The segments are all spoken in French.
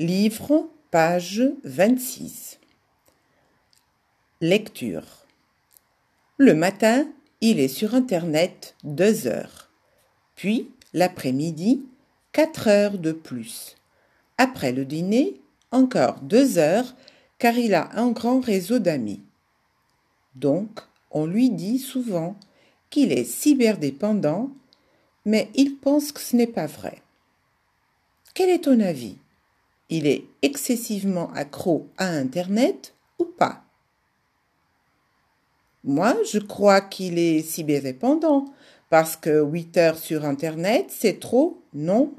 Livre, page 26. Lecture. Le matin, il est sur Internet deux heures. Puis, l'après-midi, quatre heures de plus. Après le dîner, encore deux heures, car il a un grand réseau d'amis. Donc, on lui dit souvent qu'il est cyberdépendant, mais il pense que ce n'est pas vrai. Quel est ton avis? Il est excessivement accro à Internet ou pas? Moi, je crois qu'il est cyberdépendant, parce que 8 heures sur Internet, c'est trop, non?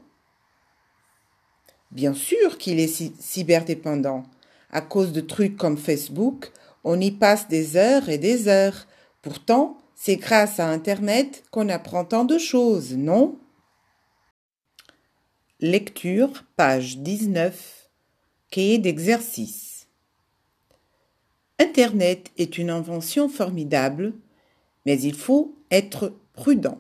Bien sûr qu'il est cyberdépendant. À cause de trucs comme Facebook, on y passe des heures et des heures. Pourtant, c'est grâce à Internet qu'on apprend tant de choses, non? Lecture, page 19. Cahier d'exercice. Internet est une invention formidable, mais il faut être prudent.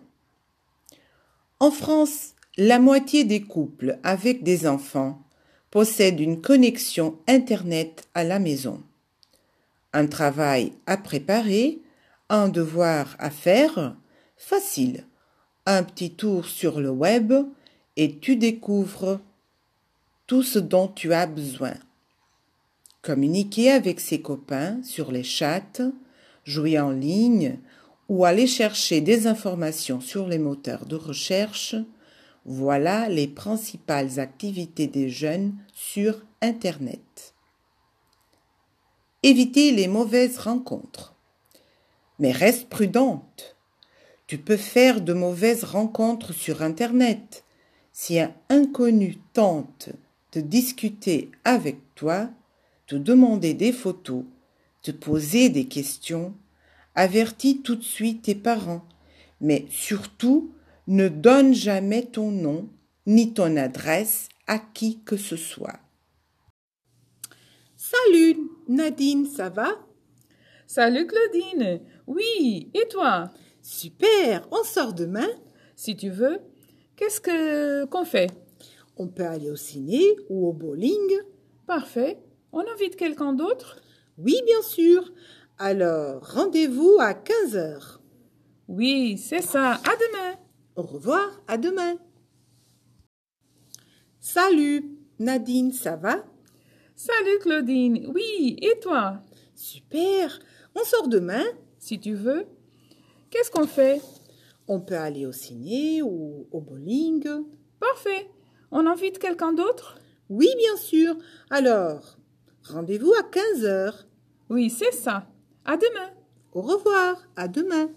En France, la moitié des couples avec des enfants possèdent une connexion Internet à la maison. Un travail à préparer, un devoir à faire, facile. Un petit tour sur le web, et tu découvres tout ce dont tu as besoin. Communiquer avec ses copains sur les chats, jouer en ligne ou aller chercher des informations sur les moteurs de recherche, voilà les principales activités des jeunes sur Internet. Éviter les mauvaises rencontres. Mais reste prudente. Tu peux faire de mauvaises rencontres sur Internet si un inconnu tente de discuter avec toi, te demander des photos, te poser des questions, avertis tout de suite tes parents, mais surtout ne donne jamais ton nom ni ton adresse à qui que ce soit. Salut Nadine, ça va? Salut Claudine. Oui, et toi? Super, on sort demain Si tu veux. Qu'est-ce que qu'on fait? On peut aller au ciné ou au bowling. Parfait. On invite quelqu'un d'autre? Oui, bien sûr. Alors, rendez-vous à 15 heures. Oui, c'est ça. À demain. Au revoir, à demain. Salut, Nadine, ça va? Salut Claudine. Oui, et toi? Super. On sort demain Si tu veux. Qu'est-ce qu'on fait? On peut aller au ciné ou au bowling. Parfait. On invite quelqu'un d'autre? Oui, bien sûr. Alors, rendez-vous à 15 heures. Oui, c'est ça. À demain. Au revoir. À demain.